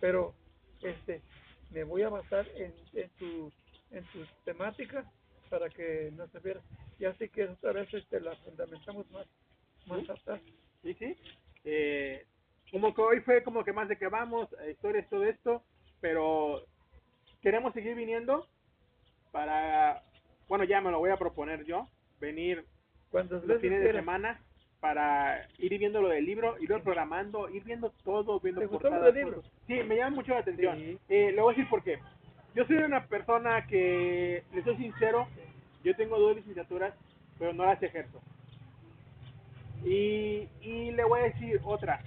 Speaker 2: Pero este me voy a basar en, en tu en tus temáticas para que no se pierda. Ya sé que otra vez este, la fundamentamos más, más
Speaker 1: Sí.
Speaker 2: atrás.
Speaker 1: sí sí Eh, como que hoy fue como que más de que vamos historias todo esto pero queremos seguir viniendo para, bueno, ya me lo voy a proponer yo, venir los fines de semana para ir viendo lo del libro, irlo programando, ir viendo todo, viendo
Speaker 2: ¿Te gustó lo
Speaker 1: portadas,
Speaker 2: del libro?
Speaker 1: Sí, me llama mucho la atención.
Speaker 2: Sí.
Speaker 1: Eh, le voy a decir por qué. Yo soy una persona que, le soy sincero, yo tengo dos licenciaturas, pero no las ejerzo. Y, y le voy a decir otra.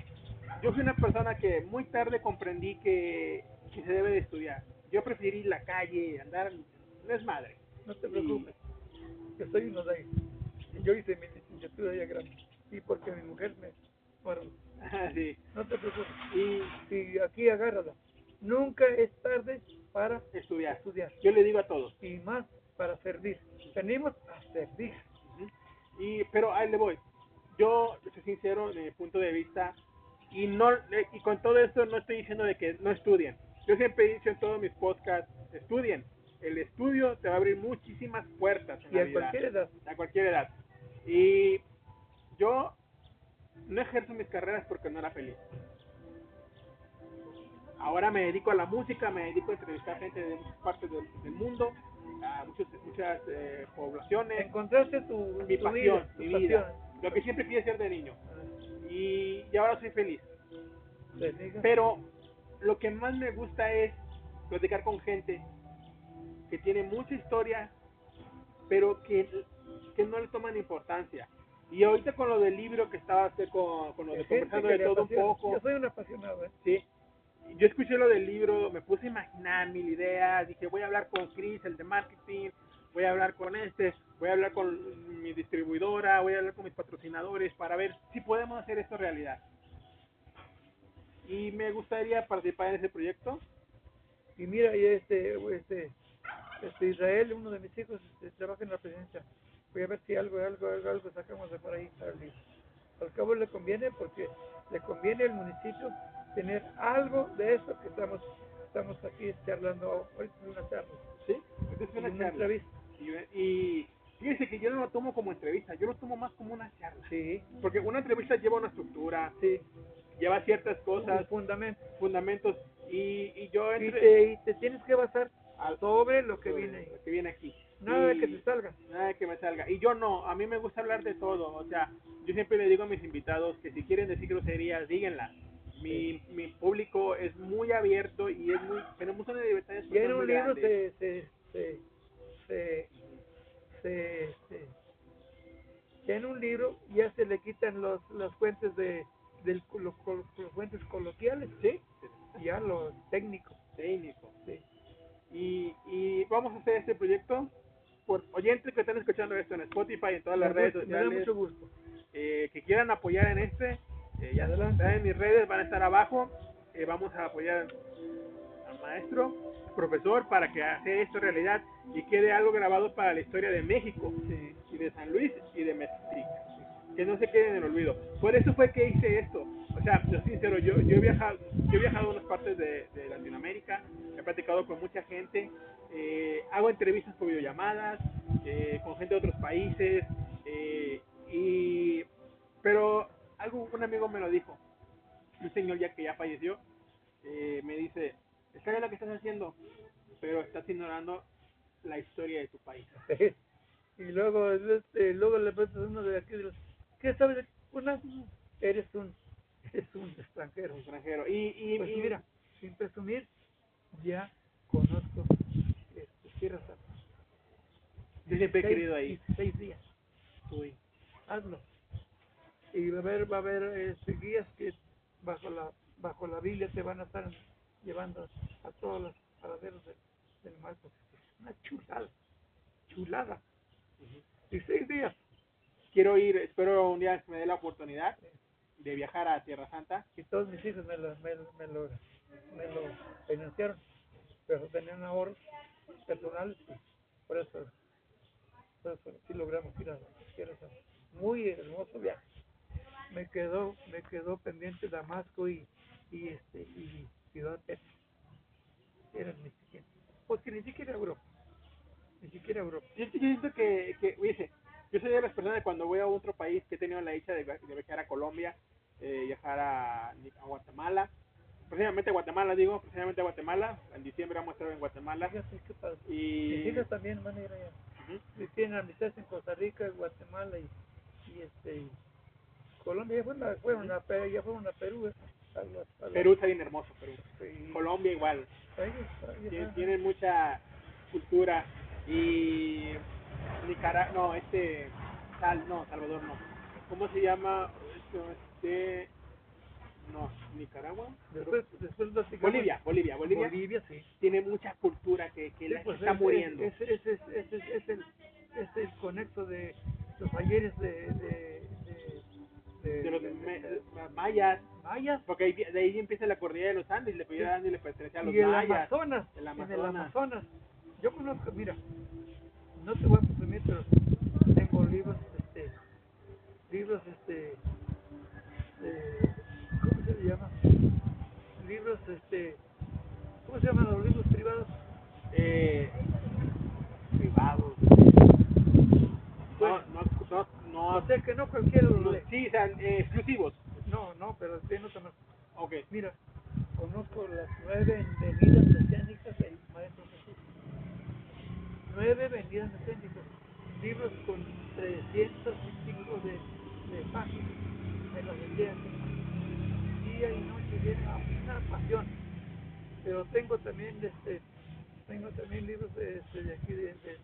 Speaker 1: Yo fui una persona que muy tarde comprendí que, que se debe de estudiar. Yo preferí la calle, andar, no es madre.
Speaker 2: No te preocupes. Yo soy uno de ellos. Y Yo hice mi licenciatura ya grande. Y porque mi mujer me... Bueno,
Speaker 1: sí.
Speaker 2: no te preocupes.
Speaker 1: Y
Speaker 2: Y aquí agárrala. Nunca es tarde para
Speaker 1: estudiar.
Speaker 2: estudiar.
Speaker 1: Yo le digo a todos.
Speaker 2: Y más para servir. Venimos a servir.
Speaker 1: Ujú. Y, pero ahí le voy. Yo, soy sincero, de mi punto de vista, y no y con todo esto no estoy diciendo de que no estudien. Yo siempre he dicho en todos mis podcasts, estudien. El estudio te va a abrir muchísimas puertas en
Speaker 2: Y
Speaker 1: la
Speaker 2: a
Speaker 1: vida,
Speaker 2: cualquier edad.
Speaker 1: a cualquier edad. Y yo no ejerzo mis carreras porque no era feliz. Ahora me dedico a la música, me dedico a entrevistar gente de muchas partes del, del mundo, a muchos- muchas eh, poblaciones,
Speaker 2: Encontraste tu,
Speaker 1: mi
Speaker 2: tu
Speaker 1: pasión,
Speaker 2: vida, tu
Speaker 1: mi vida, lo que siempre quise ser de niño. Y, y ahora soy feliz. Pero lo que más me gusta es platicar con gente que tiene mucha historia, pero que, que no le toman importancia. Y ahorita con lo del libro que estaba usted con, con lo de conversando de todo un poco,
Speaker 2: Yo soy un apasionado, ¿eh?
Speaker 1: sí. Yo escuché lo del libro, me puse a imaginar mil ideas, dije voy a hablar con Chris, el de marketing, voy a hablar con este, voy a hablar con mi distribuidora, voy a hablar con mis patrocinadores para ver si podemos hacer esto realidad. Y me gustaría participar en ese proyecto.
Speaker 2: Y mira, y este, este, este Israel, uno de mis hijos, este, trabaja en la presidencia. Voy a ver si algo, algo, algo, algo sacamos de por ahí para el. Al cabo le conviene porque le conviene al municipio tener algo de eso que estamos, estamos aquí charlando ahorita en una charla,
Speaker 1: ¿Sí? Es una charla.
Speaker 2: entrevista.
Speaker 1: Y, y fíjense que yo no lo tomo como entrevista, yo lo tomo más como una charla.
Speaker 2: Sí,
Speaker 1: Porque una entrevista lleva una estructura,
Speaker 2: sí,
Speaker 1: lleva ciertas cosas,
Speaker 2: fundamento.
Speaker 1: fundamentos, y, y yo
Speaker 2: Y
Speaker 1: entre...
Speaker 2: te, y te tienes que basar
Speaker 1: al-
Speaker 2: sobre lo que viene ahí.
Speaker 1: lo que viene aquí.
Speaker 2: Nada de
Speaker 1: Y-
Speaker 2: que te salga.
Speaker 1: Nada de que me salga. Y yo no, a mí me gusta hablar de todo. O sea, yo siempre le digo a mis invitados que si quieren decir groserías, díganlas. Mi, mi público es muy abierto y es muy tenemos una libertad de
Speaker 2: Ya en un libro se, se, se, se, ya en un libro ya se le quitan los, las fuentes de del, los, fuentes coloquiales
Speaker 1: ¿Sí?
Speaker 2: ya los técnicos.
Speaker 1: Técnico.
Speaker 2: Sí.
Speaker 1: Y, y vamos a hacer este proyecto por oyentes que están escuchando esto en Spotify, en todas las
Speaker 2: Me
Speaker 1: redes
Speaker 2: gusta- me da
Speaker 1: sociales,
Speaker 2: mucho gusto.
Speaker 1: eh, que quieran apoyar en este, eh, ya
Speaker 2: Adelante.
Speaker 1: saben, mis redes van a estar abajo. eh, vamos a apoyar maestro, profesor, para que haga esto realidad y quede algo grabado para la historia de México
Speaker 2: Sí.
Speaker 1: y de San Luis y de Mexico. Que no se quede en el olvido. Por eso fue que hice esto. O sea, yo sincero, yo, yo he viajado, yo he viajado a unas partes de, de Latinoamérica, he platicado con mucha gente, eh, hago entrevistas por videollamadas, eh, con gente de otros países, eh, y pero algo un amigo me lo dijo, un señor ya que ya falleció, eh, me dice, está bien lo que estás haciendo, pero estás ignorando la historia de tu país.
Speaker 2: y luego este, luego le preguntas a uno de aquí de los, ¿qué sabes de una? Eres un eres un extranjero.
Speaker 1: extranjero. Y, y,
Speaker 2: Pues
Speaker 1: y-
Speaker 2: mira, sin presumir, ya conozco este, Tierra Santa.
Speaker 1: yo siempre he
Speaker 2: Seis-
Speaker 1: querido ahí.
Speaker 2: Seis días,
Speaker 1: Uy.
Speaker 2: hazlo. Y va a haber, va a haber este, guías que bajo la bajo la Biblia te van a estar llevando a todos los paraderos del, del mar. porque Es una chulada, chulada. Y seis días.
Speaker 1: Quiero ir, espero un día me dé la oportunidad de viajar a Tierra Santa.
Speaker 2: Y todos mis hijos me lo, me, lo- me lo, me lo financiaron. Pero tenían ahorros personales y por eso, por eso sí logramos ir a Tierra Santa. Muy hermoso viaje. Me quedó, me quedó pendiente Damasco y, y este y Ciudad Petra. Eran mis siguientes. Porque ni siquiera Europa. Ni siquiera Europa.
Speaker 1: Yo, yo siento que, que dice, yo soy de las personas que cuando voy a otro país que he tenido la dicha de, de viajar a Colombia, eh, viajar a, a Guatemala, precisamente a Guatemala digo, precisamente a Guatemala. En diciembre vamos a estar en Guatemala.
Speaker 2: Fíjate qué padre.
Speaker 1: Y...
Speaker 2: Mis también van a ir allá.
Speaker 1: Ujú.
Speaker 2: Y tienen amistades en Costa Rica, Guatemala y, y este y Colombia. Ya fueron a, fueron a, ya fueron a Perú. eh,
Speaker 1: Perú está bien hermoso, Perú. Colombia igual.
Speaker 2: ahí, ahí,
Speaker 1: Tien-
Speaker 2: ajá.
Speaker 1: Tienen mucha cultura. Y Nicaragua, no, este, Sal, no, Salvador no. ¿Cómo se llama? Este, no, Nicaragua.
Speaker 2: Después, después
Speaker 1: Bolivia, Bolivia, Bolivia,
Speaker 2: Bolivia, sí.
Speaker 1: tiene mucha cultura que, que
Speaker 2: Sí,
Speaker 1: la-
Speaker 2: pues
Speaker 1: está
Speaker 2: ese-
Speaker 1: muriendo.
Speaker 2: Ese, ese, ese, ese, ese es el, ese es el conecto de los ayeres de, de, de,
Speaker 1: de los
Speaker 2: de-
Speaker 1: mayas,
Speaker 2: mayas
Speaker 1: porque ahí, de ahí empieza la cordillera de los Andes y le fue dando y le pertenece a los
Speaker 2: y el
Speaker 1: mayas.
Speaker 2: Amazonas,
Speaker 1: el
Speaker 2: en el
Speaker 1: Amazonas.
Speaker 2: Yo conozco, mira, no te voy a presumir, pero tengo libros, este, libros, este, ¿cómo se le llama? Libros, este, ¿cómo se llaman los libros privados?
Speaker 1: Eh, privados. No, no, no,
Speaker 2: O sea que no cualquiera los
Speaker 1: no, sí, o sea, eh, exclusivos.
Speaker 2: No, no, pero tiene otra más.
Speaker 1: Ok.
Speaker 2: Mira, conozco las nueve venidas mesiánicas del Maestro Jesús. Nueve venidas mesiánicas. Libros con 300 y pico de, de páginas. Me las vendían. Día y noche vienen a una pasión. Pero tengo también este tengo también libros de, este, de aquí de, de, de-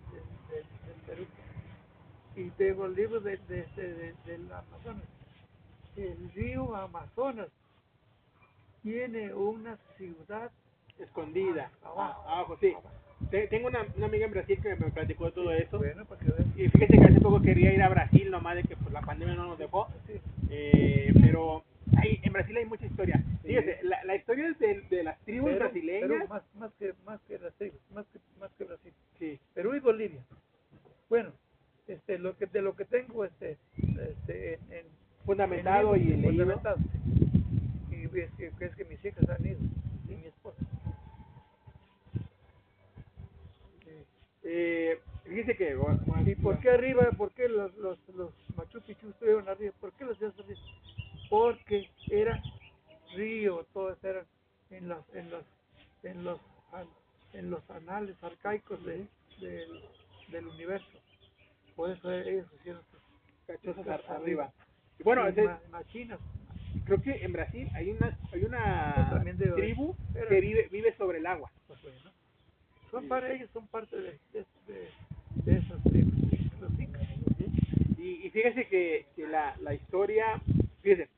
Speaker 2: Perú. Y tengo libros de, de, este, de- del Amazonas. El río Amazonas tiene una ciudad
Speaker 1: Escondida.
Speaker 2: Abajo.
Speaker 1: Ah, Abajo, sí. Te- Tengo una, una amiga en Brasil que me platicó de todo eso.
Speaker 2: Bueno.
Speaker 1: Y fíjese que hace poco quería ir a Brasil, nomás de que pues, la pandemia no nos dejó.
Speaker 2: Sí.
Speaker 1: Eh, pero hay, en Brasil hay mucha historia.
Speaker 2: Sí.
Speaker 1: Fíjese, la, la historia de, de las tribus
Speaker 2: Pero-
Speaker 1: brasileñas.
Speaker 2: pero más, más que más que las tribus, más que más que Brasil.
Speaker 1: Sí.
Speaker 2: Perú y Bolivia. Bueno, este lo que de lo que tengo este este en, en
Speaker 1: Fundamentado
Speaker 2: en
Speaker 1: y
Speaker 2: libros, fundamentado. Y es que, que es que mis hijas han ido y mi esposa. Sí.
Speaker 1: Eh, fíjese que. bueno,
Speaker 2: ¿Y por qué arriba? ¿Por qué los, los, los Machu Picchu estuvieron arriba? ¿Por qué los dioses arriba? Porque era río, todos eran en los, en los, en los, en los anales arcaicos de, del universo. Por eso ellos hicieron
Speaker 1: Cachosas arriba. Y bueno,
Speaker 2: y ma- machinas.
Speaker 1: creo que en Brasil hay una, hay una tribu
Speaker 2: Pero-
Speaker 1: que vive, vive sobre el agua.
Speaker 2: Pues bueno, son para ellos son parte de, de, de, de esas tribus, los.
Speaker 1: Y, y fíjese que, que la, la historia, fíjese,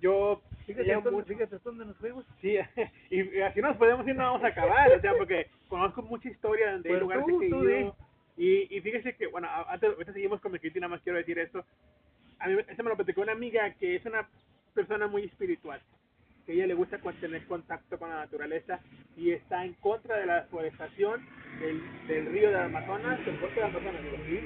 Speaker 1: yo
Speaker 2: Fíjate,
Speaker 1: mucho-
Speaker 2: fíjate dónde nos fuimos.
Speaker 1: Sí, y así nos podemos ir, no vamos a acabar, o sea, porque conozco mucha historia hay
Speaker 2: Pues
Speaker 1: lugares
Speaker 2: tú,
Speaker 1: que he ido. Y, y fíjese que, bueno, antes, ahorita seguimos con mi crítica, nada más quiero decir esto. A mí ese me lo platicó una amiga que es una persona muy espiritual, que a ella le gusta tener contacto con la naturaleza y está en contra de la deforestación del, del río de Amazonas, del bosque de Amazonas, digo.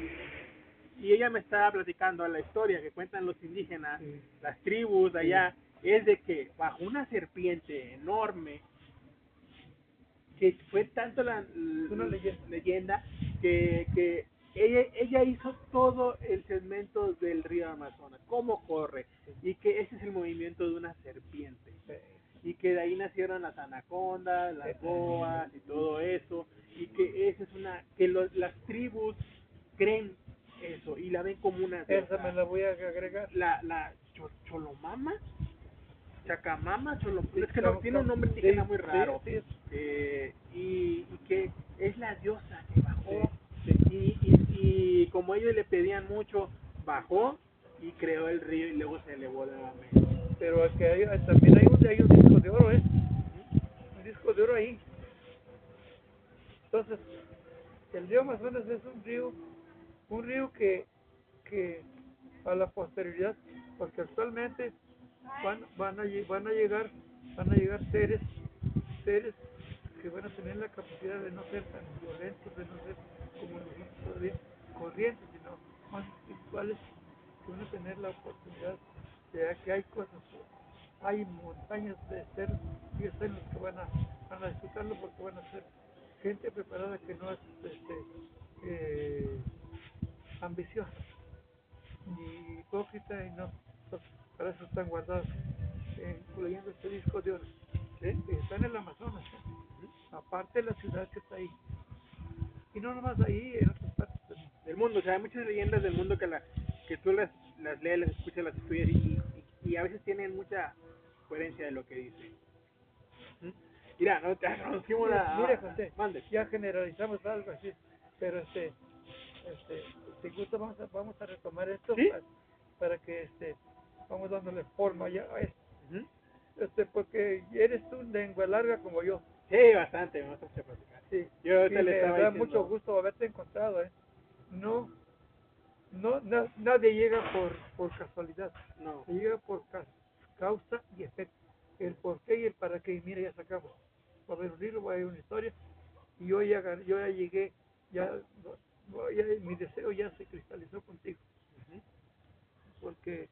Speaker 1: Y ella me estaba platicando la historia que cuentan los indígenas,
Speaker 2: Sí.
Speaker 1: las tribus de allá, es de que bajo una serpiente enorme, que fue tanto la,
Speaker 2: una leyenda.
Speaker 1: leyenda que, que ella, ella hizo todo el segmento del río Amazonas, cómo corre, y que ese es el movimiento de una serpiente, y que de ahí nacieron las anacondas, las boas y todo eso, y que esa es una, que los, las tribus creen eso y la ven como una
Speaker 2: Esa me la voy a agregar.
Speaker 1: la, la cho- Cholomama, Chacamama,
Speaker 2: Sí,
Speaker 1: es que no, tiene un nombre indígena muy raro, Eh, y, y que es la diosa que bajó, y, y, y como ellos le pedían mucho, bajó y creó el río y luego se elevó nuevamente.
Speaker 2: Pero es que hay- también hay un, hay un disco de oro, ¿eh? Un disco de oro ahí. Entonces, el río Amazonas es un río, un río que, que a la posterioridad, porque actualmente van, van, a, van a llegar, van a llegar seres, seres que van a tener la capacidad de no ser tan violentos, de no ser como nosotros corrientes, sino más espirituales, que van a tener la oportunidad de que hay cosas, hay montañas de seres y están los que van a, van a disfrutarlo porque van a ser gente preparada que no es este, eh, ambiciosa ni hipócrita y no, para eso están guardados, eh, incluyendo este disco de oro.
Speaker 1: Sí.
Speaker 2: está en el Amazonas, aparte de la ciudad que está ahí. Y no nomás ahí, en otras partes también.
Speaker 1: Del mundo, o sea, hay muchas leyendas del mundo que la que tú las, las lees, las escuchas, las estudias y, y, y a veces tienen mucha coherencia de lo que dice. ¿Mm? Mira, no te nos fuimos
Speaker 2: Mira,
Speaker 1: a...
Speaker 2: mira, José,
Speaker 1: Mande.
Speaker 2: ya generalizamos algo así, pero este, este, si gusta vamos a, vamos a retomar esto
Speaker 1: ¿Sí?
Speaker 2: para, para que este, vamos dándole forma ya a esto.
Speaker 1: Ujú.
Speaker 2: este, porque eres un lengua larga como yo.
Speaker 1: Sí, bastante, me gusta mucho platicar.
Speaker 2: Sí.
Speaker 1: Yo le
Speaker 2: me
Speaker 1: estaba
Speaker 2: da mucho gusto haberte encontrado, ¿eh? No, no, na- nadie llega por, por casualidad,
Speaker 1: No.
Speaker 2: se llega por ca- causa y efecto. El por qué y el para qué, y mira, ya sacamos. Va a haber un libro, va a haber una historia, y yo ya, yo ya llegué, ya, ya mi deseo ya se cristalizó contigo, porque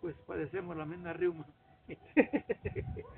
Speaker 2: pues padecemos la misma riuma.